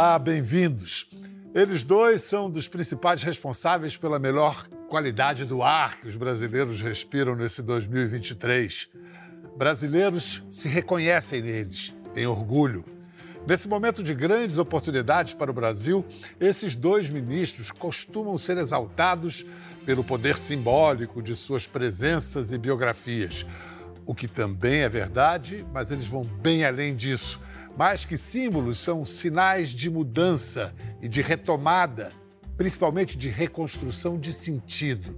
Olá, bem-vindos. Eles dois são dos principais responsáveis pela melhor qualidade do ar que os brasileiros respiram nesse 2023. Brasileiros se reconhecem neles, têm orgulho. Nesse momento de grandes oportunidades para o Brasil, esses dois ministros costumam ser exaltados pelo poder simbólico de suas presenças e biografias. O que também é verdade, mas eles vão bem além disso. Mais que símbolos, são sinais de mudança e de retomada, principalmente de reconstrução de sentido.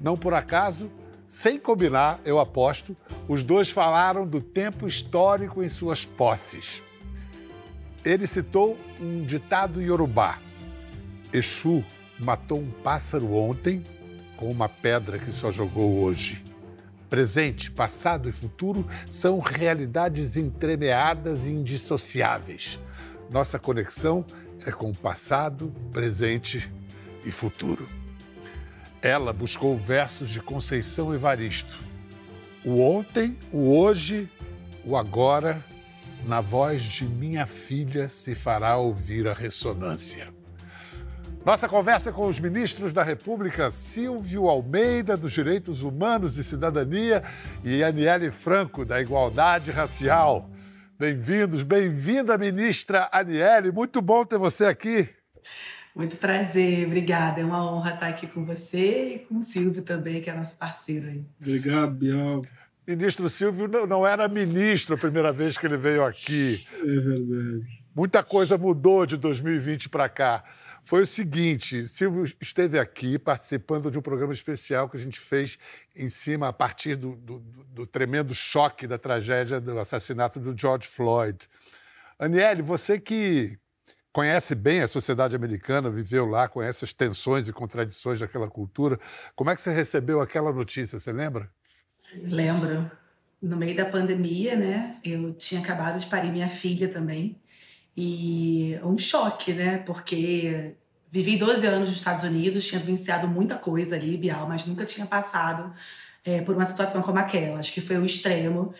Não por acaso, sem combinar, eu aposto, os dois falaram do tempo histórico em suas posses. Ele citou um ditado iorubá: Exu matou um pássaro ontem com uma pedra que só jogou hoje. Presente, passado e futuro são realidades entremeadas e indissociáveis. Nossa conexão é com o passado, presente e futuro. Ela buscou versos de Conceição Evaristo. O ontem, o hoje, o agora, na voz de minha filha se fará ouvir a ressonância. Nossa conversa com os ministros da República, Silvio Almeida, dos Direitos Humanos e Cidadania, e Aniele Franco, da Igualdade Racial. Bem-vindos, bem-vinda, ministra Aniele. Muito bom ter você aqui. Muito prazer, obrigada. É uma honra estar aqui com você e com o Silvio também, que é nosso parceiro aí. Obrigado, Bial. Ministro Silvio não era ministro a primeira vez que ele veio aqui. É verdade. Muita coisa mudou de 2020 para cá foi o seguinte: Silvio esteve aqui participando de um programa especial que a gente fez em cima, a partir do, do, do tremendo choque da tragédia do assassinato do George Floyd. Aniele, você que conhece bem a sociedade americana, viveu lá, conhece as tensões e contradições daquela cultura, como é que você recebeu aquela notícia? Você lembra? Lembro. No meio da pandemia, né? Eu tinha acabado de parir minha filha também. E um choque, né? Porque vivi 12 anos nos Estados Unidos, tinha vivenciado muita coisa ali, Bial, mas nunca tinha passado é, por uma situação como aquela. Acho que foi o extremo.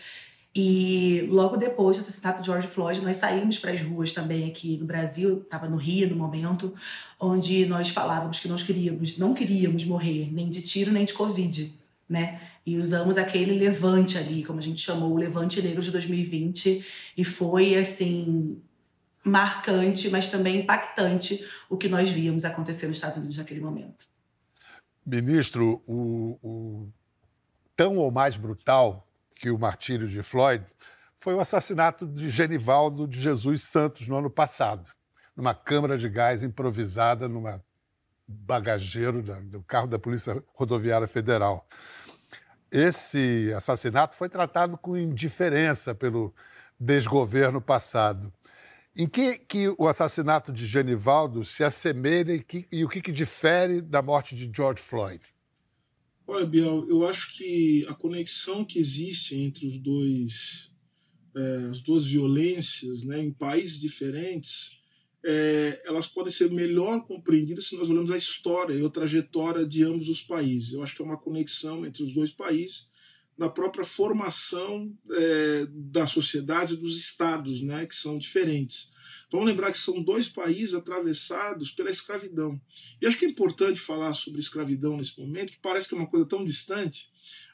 E logo depois do assassinato de George Floyd, nós saímos para as ruas também aqui no Brasil, estava no Rio no momento, onde nós falávamos que nós queríamos, não queríamos morrer nem de tiro nem de Covid, né? E usamos aquele levante ali, como a gente chamou, o levante negro de 2020, e foi assim marcante, mas também impactante o que nós víamos acontecer nos Estados Unidos naquele momento. Ministro, o, o tão ou mais brutal que o martírio de Floyd foi o assassinato de Genivaldo de Jesus Santos no ano passado, numa câmara de gás improvisada numa bagageiro do carro da Polícia Rodoviária Federal. Esse assassinato foi tratado com indiferença pelo desgoverno passado. Em que, que o assassinato de Genivaldo se assemelha e, que, e o que, que difere da morte de George Floyd? Olha, Biel, eu acho que a conexão que existe entre os dois, é, as duas violências, né, em países diferentes, é, elas podem ser melhor compreendidas se nós olharmos a história e a trajetória de ambos os países. Eu acho que é uma conexão entre os dois países da própria formação é, da sociedade dos estados, né, que são diferentes. Vamos lembrar que são dois países atravessados pela escravidão. E acho que é importante falar sobre escravidão nesse momento, que parece que é uma coisa tão distante,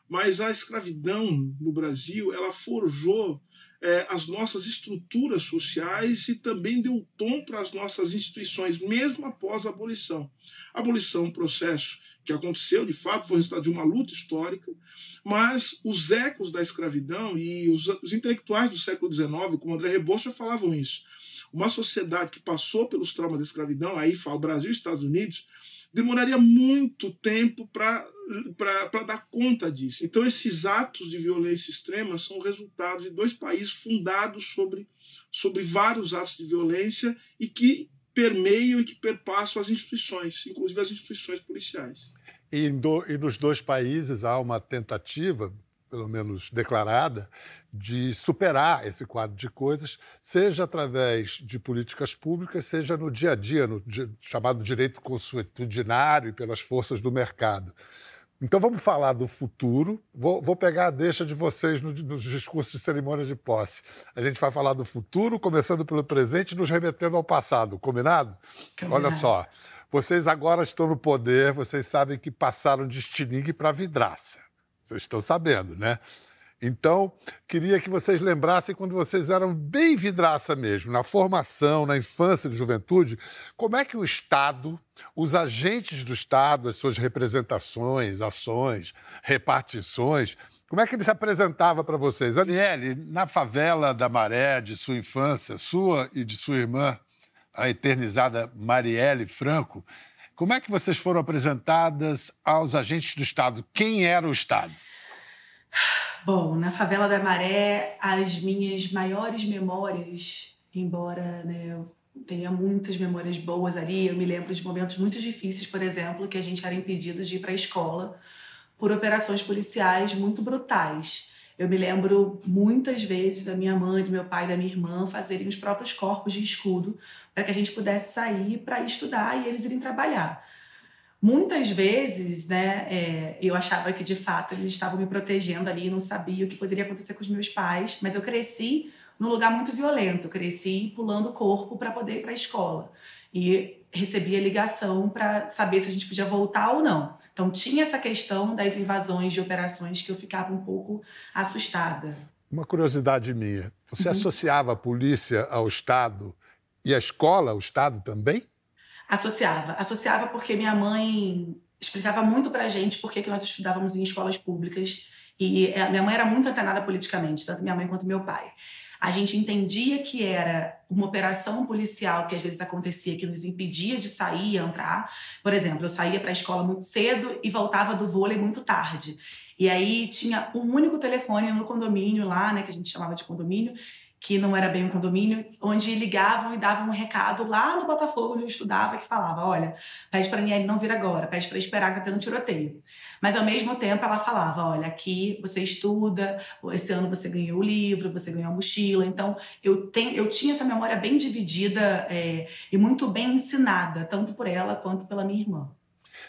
mas a escravidão no Brasil ela forjou é, as nossas estruturas sociais e também deu tom para as nossas instituições, mesmo após a abolição. A abolição é um processo que aconteceu, de fato, foi resultado de uma luta histórica, mas os ecos da escravidão e os, os intelectuais do século XIX, como André Rebouça, falavam isso. Uma sociedade que passou pelos traumas da escravidão, aí fala Brasil e Estados Unidos, demoraria muito tempo para dar conta disso. Então, esses atos de violência extrema são o resultado de dois países fundados sobre, sobre vários atos de violência e que permeiam e que perpassam as instituições, inclusive as instituições policiais. E, do, e nos dois países há uma tentativa, pelo menos declarada, de superar esse quadro de coisas, seja através de políticas públicas, seja no dia a dia, no chamado direito consuetudinário e pelas forças do mercado. Então vamos falar do futuro. Vou, vou pegar a deixa de vocês no, nos discursos de cerimônia de posse. A gente vai falar do futuro, começando pelo presente, nos remetendo ao passado. Combinado? Combinado. Olha só. Vocês agora estão no poder, vocês sabem que passaram de estilingue para vidraça. Vocês estão sabendo, né? Então, queria que vocês lembrassem quando vocês eram bem vidraça mesmo, na formação, na infância e juventude, como é que o Estado, os agentes do Estado, as suas representações, ações, repartições, como é que ele se apresentava para vocês? Aniele, na favela da Maré, de sua infância, sua e de sua irmã, a eternizada Marielle Franco, como é que vocês foram apresentadas aos agentes do Estado? Quem era o Estado? Bom, na favela da Maré, as minhas maiores memórias, embora né, eu tenha muitas memórias boas ali, eu me lembro de momentos muito difíceis, por exemplo, que a gente era impedido de ir para a escola por operações policiais muito brutais. Eu me lembro muitas vezes da minha mãe, do meu pai, da minha irmã fazerem os próprios corpos de escudo para que a gente pudesse sair para estudar e eles irem trabalhar. Muitas vezes, né, é, eu achava que de fato eles estavam me protegendo ali, não sabia o que poderia acontecer com os meus pais, mas eu cresci num lugar muito violento, cresci pulando o corpo para poder ir para a escola e recebia ligação para saber se a gente podia voltar ou não. Então tinha essa questão das invasões de operações que eu ficava um pouco assustada. Uma curiosidade minha, você uhum. associava a polícia ao Estado e a escola ao Estado também? Associava. Associava porque minha mãe explicava muito pra gente por que nós estudávamos em escolas públicas. E eh, minha mãe era muito antenada politicamente, tanto minha mãe quanto meu pai. A gente entendia que era uma operação policial que às vezes acontecia que nos impedia de sair e entrar. Por exemplo, eu saía para a escola muito cedo e voltava do vôlei muito tarde. E aí tinha um único telefone no condomínio lá, né, que a gente chamava de condomínio, que não era bem um condomínio, onde ligavam e davam um recado lá no Botafogo, onde eu estudava, que falava: olha, pede para a Niele não vir agora, pede para esperar que tá tendo tiroteio. Mas ao mesmo tempo ela falava: olha, aqui você estuda, esse ano você ganhou o livro, você ganhou a mochila. Então eu, tenho, eu tinha essa memória bem dividida é, e muito bem ensinada, tanto por ela quanto pela minha irmã.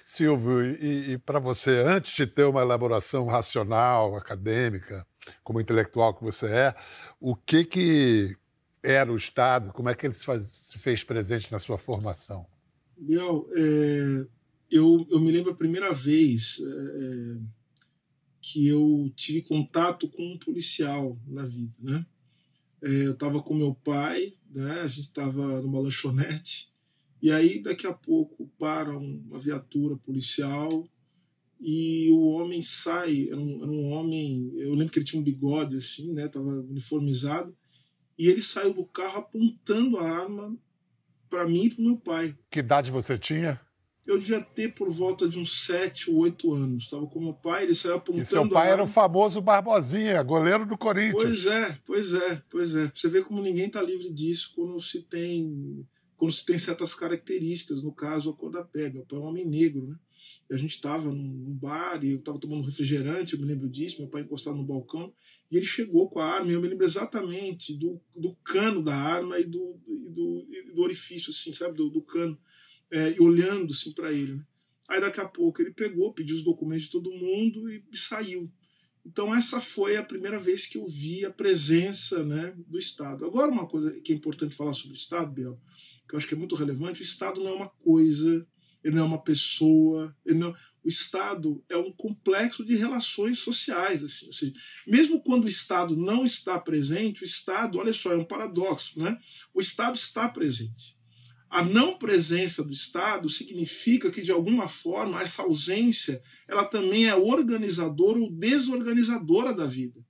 Silvio, e, e para você, antes de ter uma elaboração racional, acadêmica, como intelectual que você é, o que, que era o Estado, como é que ele se, faz, se fez presente na sua formação? Biel, é, eu, eu me lembro a primeira vez é, que eu tive contato com um policial na vida, né? É, eu estava com meu pai, né? A gente estava numa lanchonete e aí daqui a pouco para uma viatura policial e o homem sai, era um, era um, homem, eu lembro que ele tinha um bigode assim, né, tava uniformizado, e ele saiu do carro apontando a arma para mim e para meu pai. Que idade você tinha? Eu devia ter por volta de uns 7 ou 8 anos. Estava com meu pai, ele saiu apontando. E seu pai era o famoso Barbosinha, goleiro do Corinthians. Pois é, pois é, pois é. Você vê como ninguém está livre disso quando se tem quando se tem certas características, no caso a cor da pele. Meu pai é um homem negro, né? a gente estava num bar e eu estava tomando refrigerante, eu me lembro disso, meu pai encostado no balcão, e ele chegou com a arma, e eu me lembro exatamente do, do cano da arma e do, e do, e do orifício, assim, sabe, do, do cano, é, olhando assim para ele. Né? Aí daqui a pouco ele pegou, pediu os documentos de todo mundo e, e saiu. Então essa foi a primeira vez que eu vi a presença né, do Estado. Agora uma coisa que é importante falar sobre o Estado, Biel, que eu acho que é muito relevante, o Estado não é uma coisa ele não é uma pessoa, não... o Estado é um complexo de relações sociais. Assim, ou seja, mesmo quando o Estado não está presente, o Estado, olha só, é um paradoxo, né? o Estado está presente. A não presença do Estado significa que, de alguma forma, essa ausência ela também é organizadora ou desorganizadora da vida.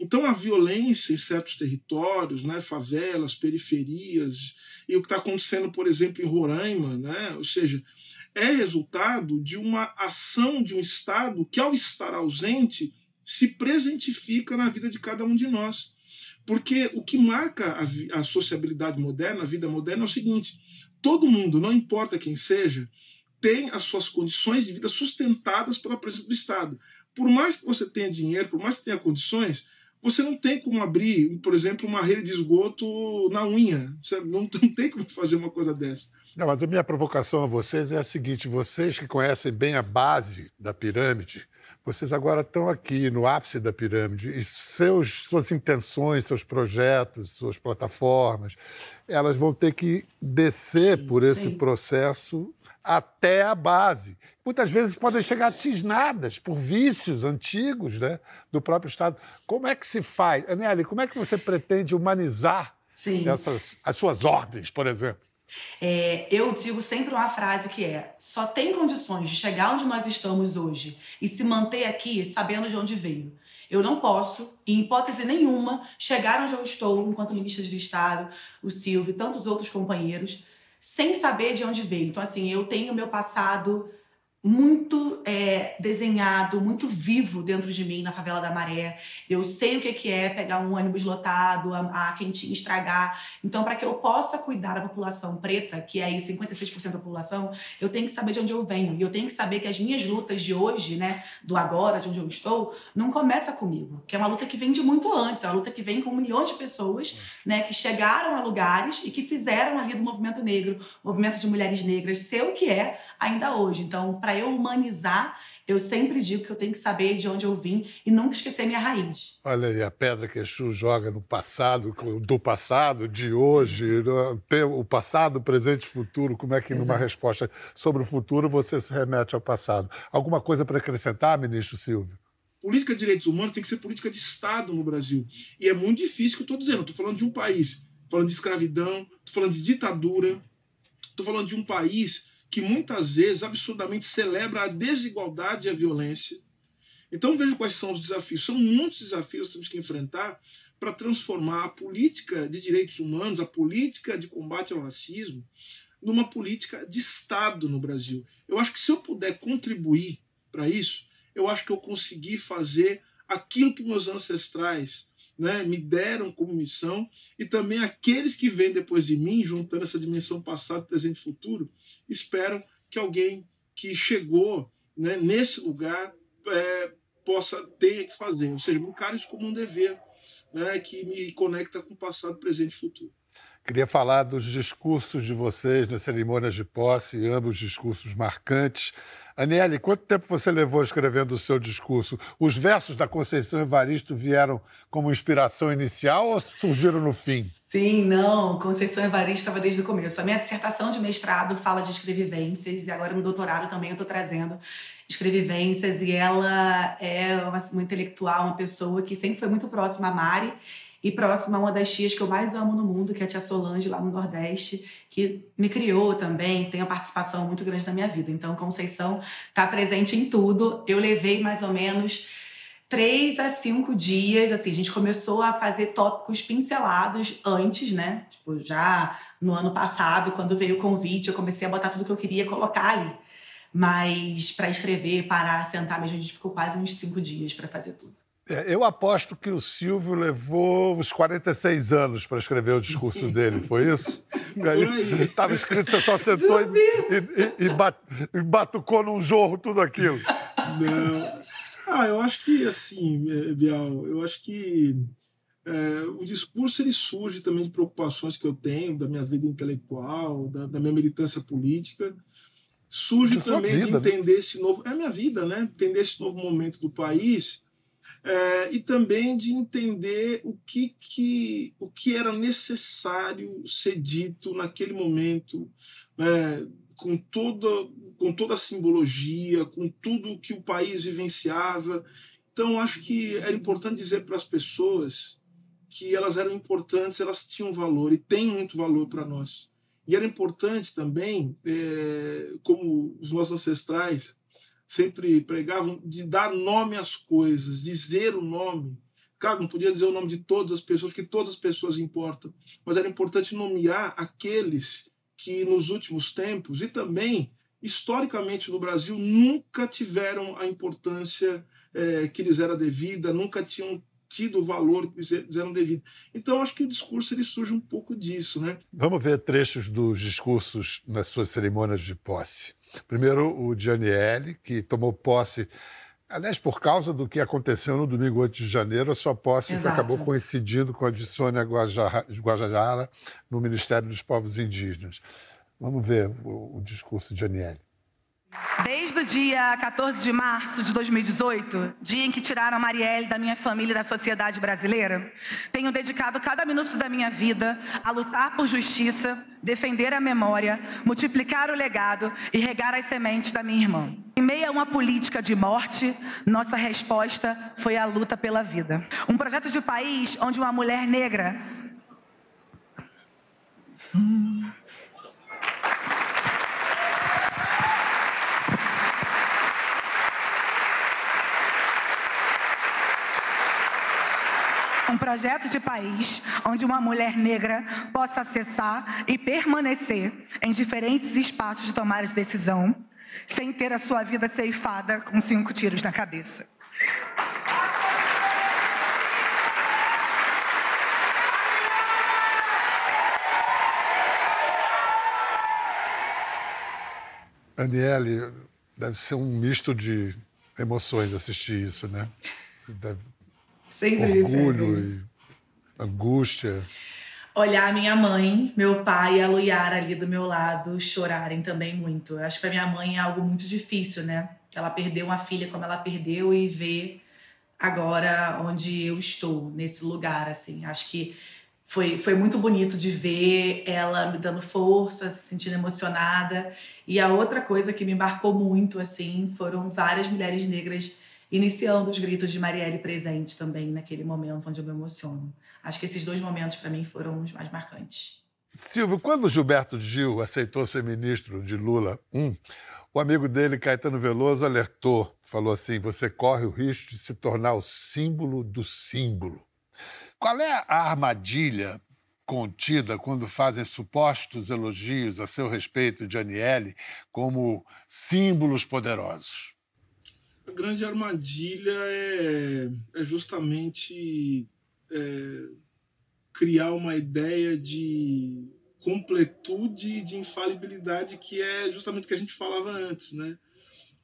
Então, a violência em certos territórios, né, favelas, periferias, e o que está acontecendo, por exemplo, em Roraima, né, ou seja, é resultado de uma ação de um Estado que, ao estar ausente, se presentifica na vida de cada um de nós. Porque o que marca a, a sociabilidade moderna, a vida moderna, é o seguinte: todo mundo, não importa quem seja, tem as suas condições de vida sustentadas pela presença do Estado. Por mais que você tenha dinheiro, por mais que tenha condições, você não tem como abrir, por exemplo, uma rede de esgoto na unha. Você não, tem como fazer uma coisa dessa. Não, mas a minha provocação a vocês é a seguinte: vocês que conhecem bem a base da pirâmide, vocês agora estão aqui no ápice da pirâmide e seus, suas intenções, seus projetos, suas plataformas, elas vão ter que descer por esse sim. processo até a base. Muitas vezes podem chegar tisnadas por vícios antigos né, do próprio Estado. Como é que se faz? Aniele, como é que você pretende humanizar essas, as suas ordens, por exemplo? É, eu digo sempre uma frase que é: só tem condições de chegar onde nós estamos hoje e se manter aqui sabendo de onde veio. Eu não posso, em hipótese nenhuma, chegar onde eu estou enquanto ministra do Estado, o Silvio e tantos outros companheiros, sem saber de onde veio. Então, assim, eu tenho meu passado muito é, desenhado, muito vivo dentro de mim na favela da Maré. Eu sei o que, que é pegar um ônibus lotado, a, a quentinha estragar. Então, para que eu possa cuidar da população preta, que é aí 56% da população, eu tenho que saber de onde eu venho. E eu tenho que saber que as minhas lutas de hoje, né, do agora, de onde eu estou, não começa comigo. Que é uma luta que vem de muito antes. É uma luta que vem com milhões de pessoas, né, que chegaram a lugares e que fizeram ali do movimento negro, movimento de mulheres negras, ser o que é ainda hoje. Então, para eu humanizar, eu sempre digo que eu tenho que saber de onde eu vim e nunca esquecer minha raiz. Olha aí, a pedra que Exu joga no passado, do passado, de hoje, o passado, presente e futuro, como é que Exato. numa resposta sobre o futuro você se remete ao passado? Alguma coisa para acrescentar, ministro Silvio? Política de direitos humanos tem que ser política de Estado no Brasil. E é muito difícil que eu estou dizendo. Estou falando de um país, falando de escravidão, estou falando de ditadura, estou falando de um país que muitas vezes absurdamente celebra a desigualdade e a violência. Então veja quais são os desafios. São muitos desafios que temos que enfrentar para transformar a política de direitos humanos, a política de combate ao racismo, numa política de Estado no Brasil. Eu acho que se eu puder contribuir para isso, eu acho que eu consegui fazer aquilo que meus ancestrais né, me deram como missão, e também aqueles que vêm depois de mim, juntando essa dimensão passado, presente e futuro, esperam que alguém que chegou né, nesse lugar é, possa ter que fazer, ou seja, me encaro isso como um dever né, que me conecta com o passado, presente e futuro. Queria falar dos discursos de vocês nas cerimônias de posse, ambos discursos marcantes. Aniele, quanto tempo você levou escrevendo o seu discurso? Os versos da Conceição Evaristo vieram como inspiração inicial ou surgiram no fim? Sim, não. Conceição Evaristo estava desde o começo. A minha dissertação de mestrado fala de escrevivências e agora no doutorado também eu estou trazendo escrevivências e ela é uma, uma intelectual, uma pessoa que sempre foi muito próxima a Mari e próxima a uma das tias que eu mais amo no mundo, que é a tia Solange, lá no Nordeste, que me criou também, tem uma participação muito grande na minha vida. Então, Conceição está presente em tudo. Eu levei mais ou menos três a cinco dias, assim, a gente começou a fazer tópicos pincelados antes, né? Tipo, já no ano passado, quando veio o convite, eu comecei a botar tudo que eu queria colocar ali. Mas para escrever, parar, sentar mesmo, a gente ficou quase uns cinco dias para fazer tudo. É, eu aposto que o Silvio levou uns 46 anos para escrever o discurso dele, foi isso? Estava escrito, você só sentou e, e, e, bat, e batucou num jorro tudo aquilo. Não. Ah, eu acho que, assim, é, Bial, eu acho que é, o discurso ele surge também de preocupações que eu tenho da minha vida intelectual, da, da minha militância política. Surge de também vida, de né? entender né? esse novo. É a minha vida, né? Entender esse novo momento do país é, e também de entender o que, que, o que era necessário ser dito naquele momento, né, com, toda, com toda a simbologia, com tudo que o país vivenciava. Então, acho que era importante dizer para as pessoas que elas eram importantes, elas tinham valor e têm muito valor para nós. E era importante também, é, como os nossos ancestrais, sempre pregavam de dar nome às coisas, dizer o nome. Claro, não podia dizer o nome de todas as pessoas, porque todas as pessoas importam, mas era importante nomear aqueles que nos últimos tempos e também historicamente no Brasil nunca tiveram a importância é, que lhes era devida, nunca tinham tido o valor que lhes eram devido. Então, acho que o discurso ele surge um pouco disso, né? Vamos ver trechos dos discursos nas suas cerimônias de posse. Primeiro, o Giannielli, que tomou posse, aliás, por causa do que aconteceu no domingo 8 de janeiro, a sua posse acabou coincidindo com a de Sônia Guajajara no Ministério dos Povos Indígenas. Vamos ver o, o discurso de Aniele. Desde o dia 14 de março de 2018, dia em que tiraram Marielle da minha família e da sociedade brasileira, tenho dedicado cada minuto da minha vida a lutar por justiça, defender a memória, multiplicar o legado e regar as sementes da minha irmã. Em meio a uma política de morte, nossa resposta foi a luta pela vida. Um projeto de país onde uma mulher negra. Hum projeto de país onde uma mulher negra possa acessar e permanecer em diferentes espaços de tomar de decisão, sem ter a sua vida ceifada com cinco tiros na cabeça. Aniele, deve ser um misto de emoções assistir isso, né? Deve Sempre orgulho e angústia. Olhar minha mãe, meu pai e a Luiara ali do meu lado chorarem também muito. Eu acho que para minha mãe é algo muito difícil, né? Ela perdeu uma filha como ela perdeu e ver agora onde eu estou, nesse lugar, assim. Acho que foi, foi muito bonito de ver ela me dando força, se sentindo emocionada. E a outra coisa que me marcou muito, assim, foram várias mulheres negras iniciando os gritos de Marielle presente também naquele momento onde eu me emociono. Acho que esses dois momentos para mim foram os mais marcantes. Silvio, quando Gilberto Gil aceitou ser ministro de Lula um, o amigo dele, Caetano Veloso, alertou, falou assim: você corre o risco de se tornar o símbolo do símbolo. Qual é a armadilha contida quando fazem supostos elogios a seu respeito de Aniele como símbolos poderosos? A grande armadilha é, é justamente é, criar uma ideia de completude e de infalibilidade que é justamente o que a gente falava antes, né?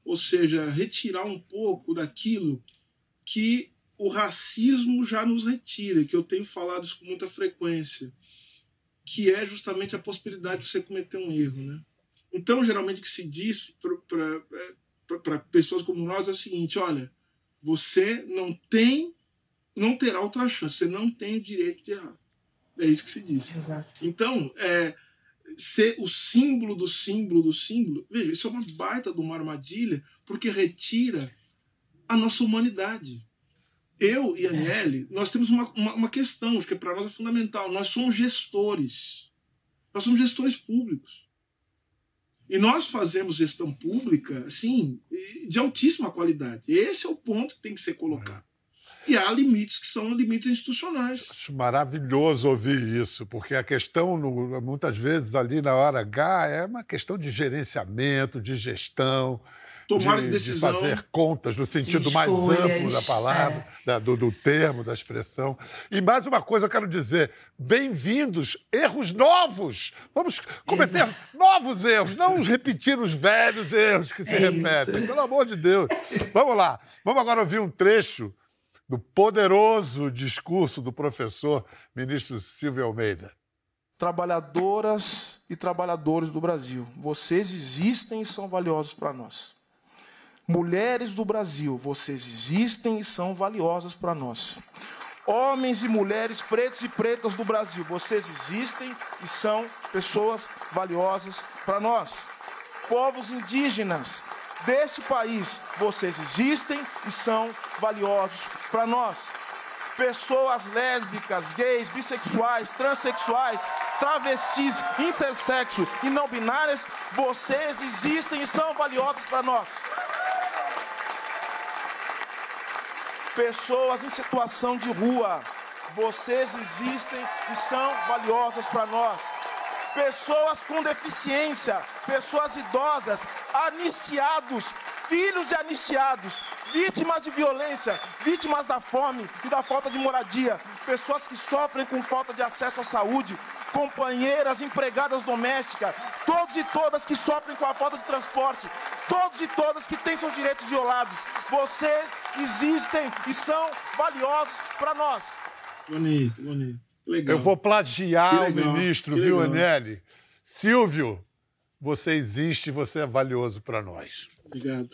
Ou seja, retirar um pouco daquilo que o racismo já nos retira, que eu tenho falado isso com muita frequência, que é justamente a possibilidade de você cometer um erro, né? Então, geralmente o que se diz para para pessoas como nós é o seguinte: olha, você não tem, não terá outra chance, você não tem o direito de errar. É isso que se diz. Exato. Então, é, ser o símbolo do símbolo do símbolo, veja, isso é uma baita de uma armadilha, porque retira a nossa humanidade. Eu e a Aniele, nós temos uma, uma, uma questão, que para nós é fundamental. Nós somos gestores. Nós somos gestores públicos. E nós fazemos gestão pública, sim, de altíssima qualidade. Esse é o ponto que tem que ser colocado. E há limites que são limites institucionais. Acho maravilhoso ouvir isso, porque a questão, muitas vezes, ali na hora H, é uma questão de gerenciamento, de gestão, tomar de, decisão. de fazer contas no sentido mais amplo da palavra, é. da, do, do, termo, da expressão. E mais uma coisa eu quero dizer: bem-vindos, erros novos. Vamos cometer Exato. novos erros, não repetir os velhos erros que se é repetem. Isso. Pelo amor de Deus. Vamos lá. Vamos agora ouvir um trecho do poderoso discurso do professor ministro Silvio Almeida. Trabalhadoras e trabalhadores do Brasil, vocês existem e são valiosos para nós. Mulheres do Brasil, vocês existem e são valiosas para nós. Homens e mulheres pretos e pretas do Brasil, vocês existem e são pessoas valiosas para nós. Povos indígenas deste país, vocês existem e são valiosos para nós. Pessoas lésbicas, gays, bissexuais, transexuais, travestis, intersexo e não binárias, vocês existem e são valiosos para nós. Pessoas em situação de rua, vocês existem e são valiosas para nós. Pessoas com deficiência, pessoas idosas, anistiados, filhos de anistiados, vítimas de violência, vítimas da fome e da falta de moradia, pessoas que sofrem com falta de acesso à saúde, companheiras, empregadas domésticas, todos e todas que sofrem com a falta de transporte, todos e todas que têm seus direitos violados. Vocês existem e são valiosos para nós. Bonito, bonito. Legal. Eu vou plagiar o ministro, viu, Anelli? Silvio, Você existe, você é valioso para nós. Obrigado.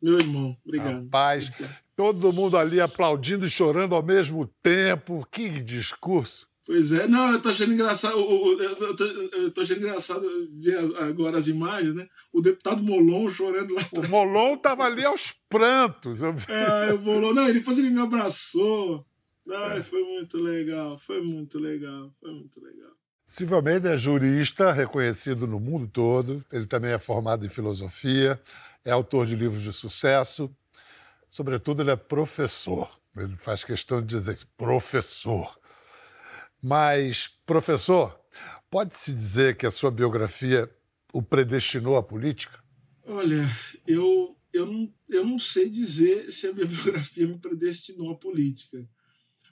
Meu irmão, obrigado. Rapaz, todo mundo ali aplaudindo e chorando ao mesmo tempo. Que discurso. Pois é, não, eu tô achando engraçado, eu tô, eu tô achando engraçado ver agora as imagens, né? O deputado Molon chorando lá atrás. O Molon tava ali aos prantos. É, o Molon, não, depois ele me abraçou. Ai, foi muito legal, foi muito legal, foi muito legal. Silvio Almeida é jurista reconhecido no mundo todo. Ele também é formado em filosofia, é autor de livros de sucesso. Sobretudo, ele é professor. Ele faz questão de dizer isso, professor. Mas, professor, pode-se dizer que a sua biografia o predestinou à política? Olha, eu, eu, não, eu não sei dizer se a minha biografia me predestinou à política.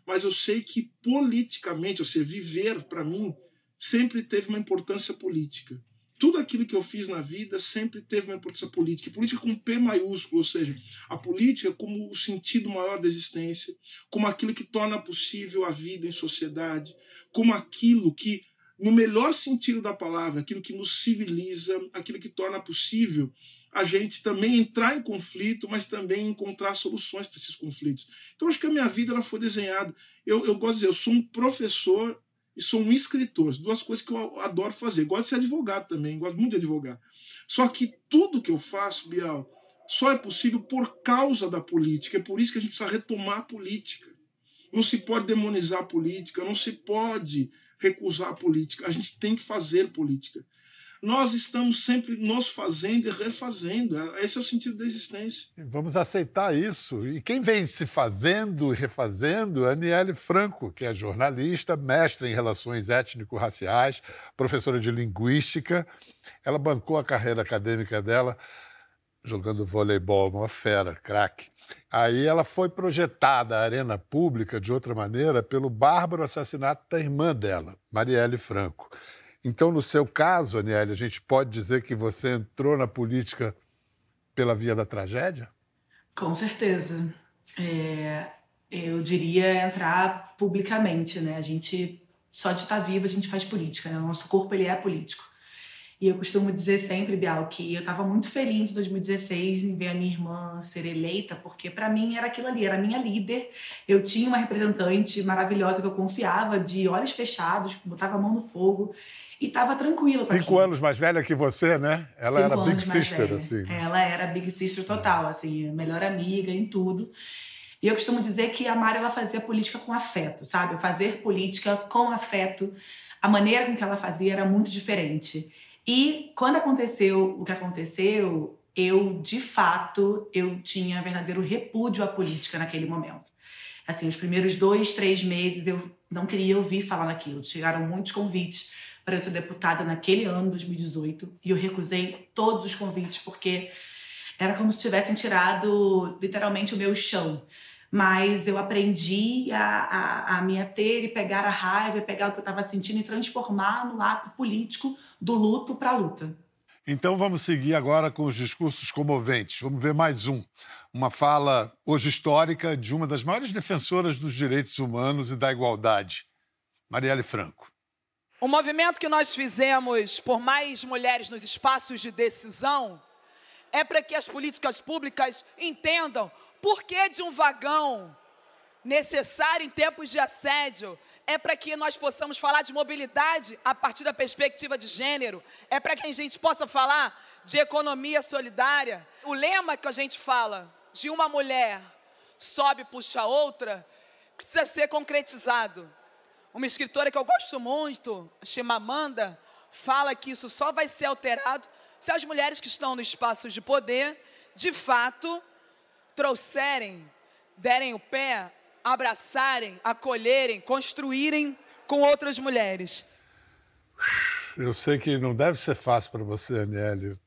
Mas eu sei que politicamente, ou seja, viver para mim, sempre teve uma importância política. Tudo aquilo que eu fiz na vida sempre teve uma importância política. política com P maiúsculo, ou seja, a política como o sentido maior da existência, como aquilo que torna possível a vida em sociedade, como aquilo que, no melhor sentido da palavra, aquilo que nos civiliza, aquilo que torna possível a gente também entrar em conflito, mas também encontrar soluções para esses conflitos. Então, acho que a minha vida ela foi desenhada. Eu, eu gosto de dizer, eu sou um professor e sou um escritor. Duas coisas que eu adoro fazer. Gosto de ser advogado também, gosto muito de advogar. Só que tudo que eu faço, Bial, só é possível por causa da política. É por isso que a gente precisa retomar a política. Não se pode demonizar a política, não se pode recusar a política. A gente tem que fazer política nós estamos sempre nos fazendo e refazendo. Esse é o sentido da existência. Vamos aceitar isso. E quem vem se fazendo e refazendo é Aniele Franco, que é jornalista, mestre em relações étnico-raciais, professora de linguística. Ela bancou a carreira acadêmica dela jogando voleibol, uma fera, craque. Aí ela foi projetada à arena pública de outra maneira pelo bárbaro assassinato da irmã dela, Marielle Franco. Então, no seu caso, Aniele, a gente pode dizer que você entrou na política pela via da tragédia? Com certeza. É, eu diria entrar publicamente, né? A gente, só de estar vivo, a gente faz política, né? O nosso corpo, ele é político. E eu costumo dizer sempre, Bial, que eu estava muito feliz em 2016 em ver a minha irmã ser eleita, porque para mim era aquilo ali, era minha líder. Eu tinha uma representante maravilhosa que eu confiava, de olhos fechados, botava a mão no fogo e estava tranquila. Cinco anos mais velha que você, né? Ela Cinco era Big Sister, assim. Ela era Big Sister total, assim, melhor amiga em tudo. E eu costumo dizer que a Mari ela fazia política com afeto, sabe? Fazer política com afeto, a maneira com que ela fazia era muito diferente. E quando aconteceu o que aconteceu, eu de fato eu tinha verdadeiro repúdio à política naquele momento. Assim, os primeiros dois, três meses eu não queria ouvir falar naquilo. Chegaram muitos convites para ser deputada naquele ano, 2018, e eu recusei todos os convites porque era como se tivessem tirado literalmente o meu chão. Mas eu aprendi a, a, a me ater e pegar a raiva, pegar o que eu estava sentindo e transformar no ato político do luto para a luta. Então vamos seguir agora com os discursos comoventes. Vamos ver mais um. Uma fala hoje histórica de uma das maiores defensoras dos direitos humanos e da igualdade, Marielle Franco. O movimento que nós fizemos por mais mulheres nos espaços de decisão é para que as políticas públicas entendam por que de um vagão necessário em tempos de assédio é para que nós possamos falar de mobilidade a partir da perspectiva de gênero, é para que a gente possa falar de economia solidária. O lema que a gente fala de uma mulher sobe puxa outra precisa ser concretizado. Uma escritora que eu gosto muito, Chimamanda, fala que isso só vai ser alterado se as mulheres que estão no espaço de poder, de fato, trouxerem, derem o pé, abraçarem, acolherem, construírem com outras mulheres. Eu sei que não deve ser fácil para você, Aniele.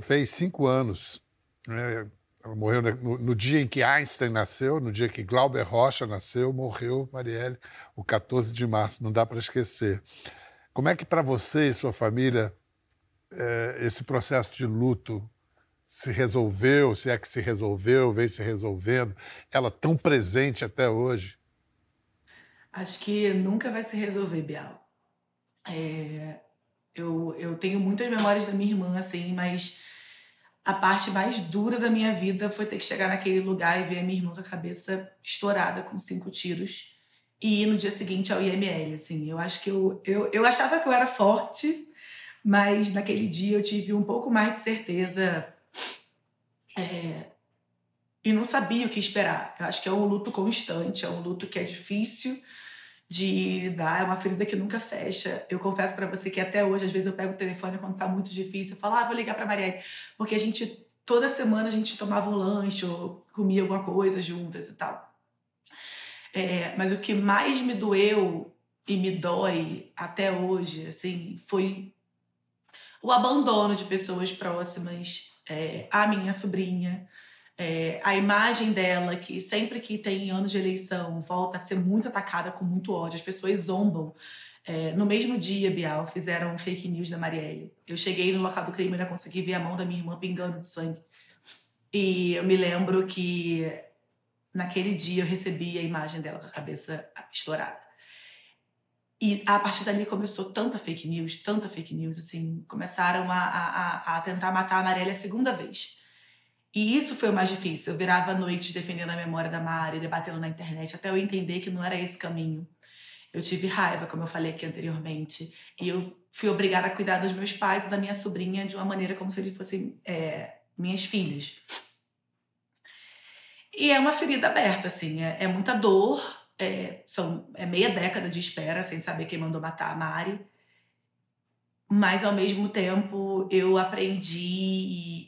Fez cinco anos. Né? Ela morreu no, no, dia em que Einstein nasceu, no dia que Glauber Rocha nasceu, morreu Marielle, o 14 de março, não dá para esquecer. Como é que para você e sua família é, esse processo de luto se resolveu, se é que se resolveu, vem se resolvendo, ela tão presente até hoje? Acho que nunca vai se resolver, Bial. É, Eu, eu tenho muitas memórias da minha irmã, assim, mas a parte mais dura da minha vida foi ter que chegar naquele lugar e ver a minha irmã com a cabeça estourada com cinco tiros e ir no dia seguinte ao IML, assim. Eu acho que eu, eu, eu achava que eu era forte, mas naquele dia eu tive um pouco mais de certeza é, e não sabia o que esperar. Eu acho que é um luto constante, é um luto que é difícil de lidar, é uma ferida que nunca fecha. Eu confesso para você que até hoje, às vezes eu pego o telefone quando tá muito difícil, eu falo, ah, vou ligar para Marielle, porque a gente toda semana a gente tomava um lanche ou comia alguma coisa juntas e tal. É, mas o que mais me doeu e me dói até hoje, assim, foi o abandono de pessoas próximas, é, a minha sobrinha, é, a imagem dela, que sempre que tem anos de eleição, volta a ser muito atacada com muito ódio, as pessoas zombam. É, no mesmo dia, Bial, fizeram fake news da Marielle. Eu cheguei no local do crime e ainda consegui ver a mão da minha irmã pingando de sangue. E eu me lembro que naquele dia eu recebi a imagem dela com a cabeça estourada. E a partir dali começou tanta fake news, tanta fake news, assim, começaram a, a, a tentar matar a Marielle a segunda vez. E isso foi o mais difícil. Eu virava noites defendendo a memória da Mari, debatendo na internet, até eu entender que não era esse caminho. Eu tive raiva, como eu falei aqui anteriormente, e eu fui obrigada a cuidar dos meus pais e da minha sobrinha de uma maneira como se eles fossem é, minhas filhas. E é uma ferida aberta, assim, é, é muita dor, é, são, é meia década de espera sem saber quem mandou matar a Mari. Mas, ao mesmo tempo, eu aprendi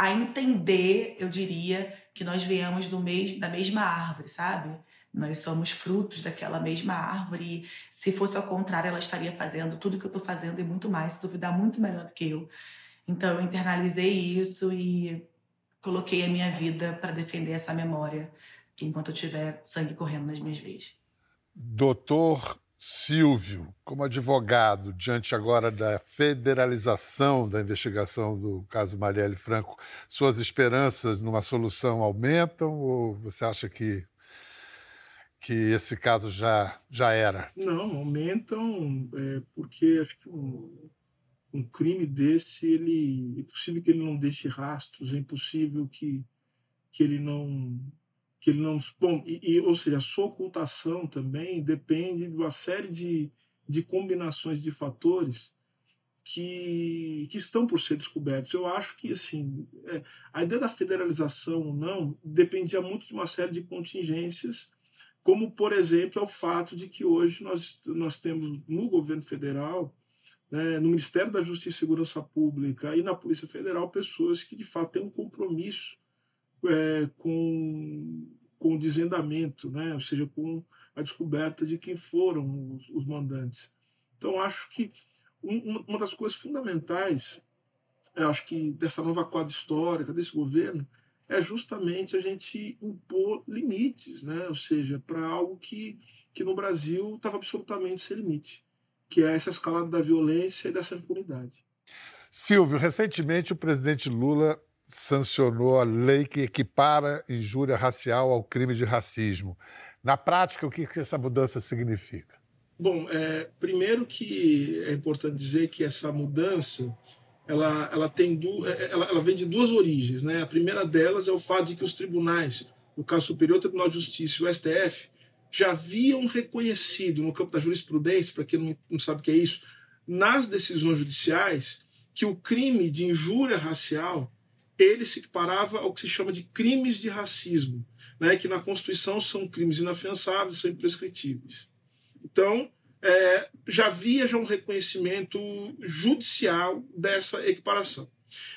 a entender, eu diria, que nós viemos do da mesma árvore, sabe? Nós somos frutos daquela mesma árvore. Se fosse ao contrário, ela estaria fazendo tudo que eu estou fazendo e muito mais, se duvidar, muito melhor do que eu. Então, eu internalizei isso e coloquei a minha vida para defender essa memória enquanto eu tiver sangue correndo nas minhas veias. Doutor Silvio, como advogado, diante agora da federalização da investigação do caso Marielle Franco, suas esperanças numa solução aumentam ou você acha que, que esse caso já, já era? Não, aumentam, é, porque acho que um, um crime desse, ele, é possível que ele não deixe rastros, é impossível que, que ele não que ele não. Bom, e, e, ou seja, a sua ocultação também depende de uma série de, de combinações de fatores que, que estão por ser descobertos. Eu acho que assim, é, a ideia da federalização ou não dependia muito de uma série de contingências, como, por exemplo, é o fato de que hoje nós, nós temos no governo federal. Né, no Ministério da Justiça e Segurança Pública e na Polícia Federal pessoas que de fato têm um compromisso é, com, com o desvendamento, né? ou seja, com a descoberta de quem foram os, os mandantes. Então, acho que um, uma das coisas fundamentais, eu acho que dessa nova quadra histórica, desse governo, é justamente a gente impor limites, né? ou seja, para algo que, que no Brasil estava absolutamente sem limite, que é essa escalada da violência e dessa impunidade. Silvio, recentemente o presidente Lula sancionou a lei que equipara injúria racial ao crime de racismo. Na prática, o que, essa mudança significa? Bom, é, primeiro que é importante dizer que essa mudança ela, ela, tem du, é, ela, ela vem de duas origens. Né? A primeira delas é o fato de que os tribunais, no caso Superior Tribunal de Justiça e o STF, já haviam reconhecido no campo da jurisprudência, para quem não sabe o que é isso, nas decisões judiciais, que o crime de injúria racial ele se equiparava ao que se chama de crimes de racismo, né, que na Constituição são crimes inafiançáveis, são imprescritíveis. Então, é, já havia já um reconhecimento judicial dessa equiparação.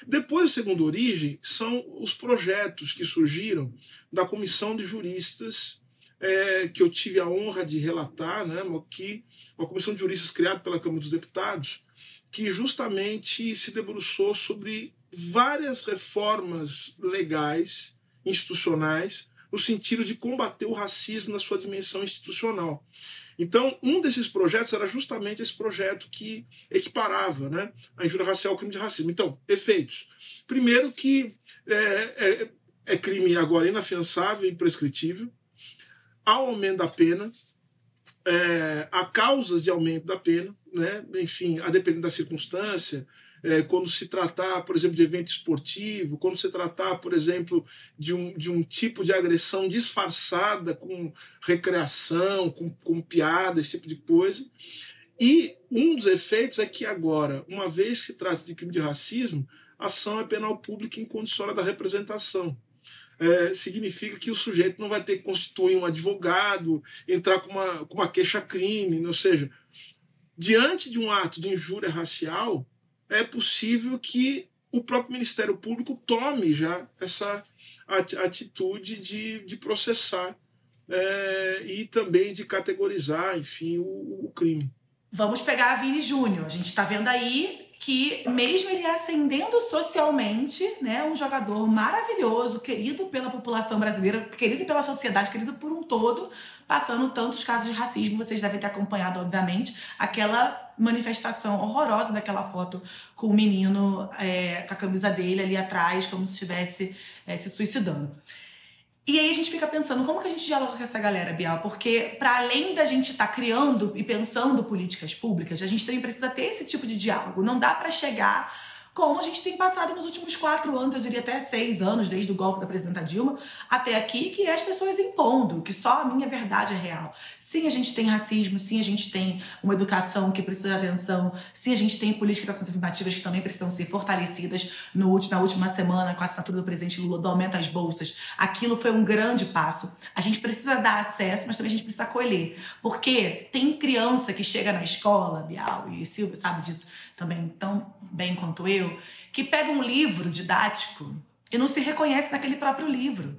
Depois, a segunda origem são os projetos que surgiram da comissão de juristas é, que eu tive a honra de relatar, né, que uma comissão de juristas criada pela Câmara dos Deputados, que justamente se debruçou sobre várias reformas legais, institucionais, no sentido de combater o racismo na sua dimensão institucional. Então, um desses projetos era justamente esse projeto que equiparava né, a injúria racial ao crime de racismo. Então, efeitos. Primeiro, que é, é, é crime agora inafiançável imprescritível. Há um aumento da pena. é, há causas de aumento da pena, né? enfim, a depender da circunstância, é, quando se tratar, por exemplo, de evento esportivo, quando se tratar, por exemplo, de um, de um tipo de agressão disfarçada com recreação, com, com piada, esse tipo de coisa. E um dos efeitos é que agora, uma vez que se trata de crime de racismo, a ação é penal pública incondicional da representação. É, significa que o sujeito não vai ter que constituir um advogado, entrar com uma, com uma queixa-crime, ou seja, diante de um ato de injúria racial, é possível que o próprio Ministério Público tome já essa atitude de, de processar é, e também de categorizar, enfim, o, o crime. Vamos pegar a Vini Júnior. A gente está vendo aí que, mesmo ele ascendendo socialmente, né, um jogador maravilhoso, querido pela população brasileira, querido pela sociedade, querido por um todo, passando tantos casos de racismo. Vocês devem ter acompanhado, obviamente, aquela manifestação horrorosa daquela foto com o menino é, com a camisa dele ali atrás, como se estivesse é, se suicidando. E aí a gente fica pensando, como que a gente dialoga com essa galera, Bial? Porque para além da gente estar tá criando e pensando políticas públicas, a gente também precisa ter esse tipo de diálogo. Não dá para chegar como a gente tem passado nos últimos quatro anos, eu diria até seis anos, desde o golpe da presidenta Dilma até aqui, que é as pessoas impondo que só a minha verdade é real. Sim, a gente tem racismo, sim, a gente tem uma educação que precisa de atenção, sim, a gente tem políticas de ações afirmativas que também precisam ser fortalecidas. No, na última semana, com a assinatura do presidente Lula, do aumento às bolsas, aquilo foi um grande passo. A gente precisa dar acesso, mas também a gente precisa acolher. Porque tem criança que chega na escola, Bial, e Silvio sabe disso, também tão bem quanto eu, que pega um livro didático e não se reconhece naquele próprio livro.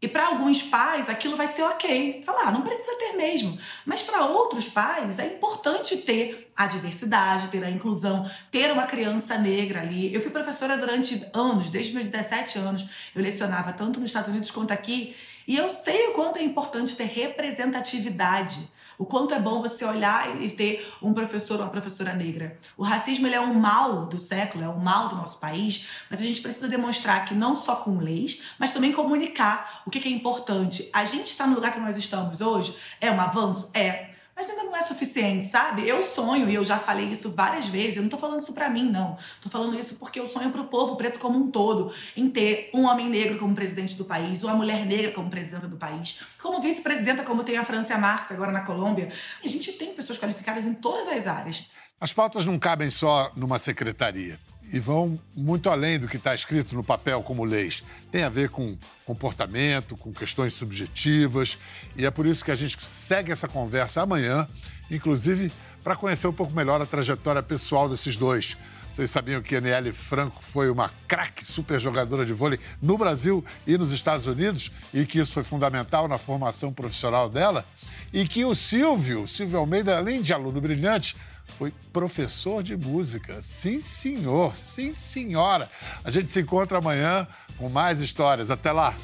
E para alguns pais aquilo vai ser ok. Falar, ah, não precisa ter mesmo. Mas para outros pais é importante ter a diversidade, ter a inclusão, ter uma criança negra ali. Eu fui professora durante anos, desde meus 17 anos. Eu lecionava tanto nos Estados Unidos quanto aqui. E eu sei o quanto é importante ter representatividade o quanto é bom você olhar e ter um professor ou uma professora negra. O racismo ele é um mal do século, é um mal do nosso país, mas a gente precisa demonstrar que não só com leis, mas também comunicar o que é importante. A gente está no lugar que nós estamos hoje, é um avanço? É mas ainda não é suficiente, sabe? Eu sonho, e eu já falei isso várias vezes, eu não tô falando isso pra mim, não. Tô falando isso porque eu sonho pro povo preto como um todo, em ter um homem negro como presidente do país, uma mulher negra como presidenta do país, como vice-presidenta, como tem a Francia Marx agora na Colômbia. A gente tem pessoas qualificadas em todas as áreas. As pautas não cabem só numa secretaria e vão muito além do que está escrito no papel como leis. Tem a ver com comportamento, com questões subjetivas, e é por isso que a gente segue essa conversa amanhã, inclusive para conhecer um pouco melhor a trajetória pessoal desses dois. Vocês sabiam que Aniele Franco foi uma craque super jogadora de vôlei no Brasil e nos Estados Unidos e que isso foi fundamental na formação profissional dela? E que o Silvio, Silvio Almeida, além de aluno brilhante, foi professor de música. Sim, senhor, sim, senhora. A gente se encontra amanhã com mais histórias. Até lá.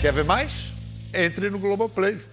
Quer ver mais? Entre no Globoplay.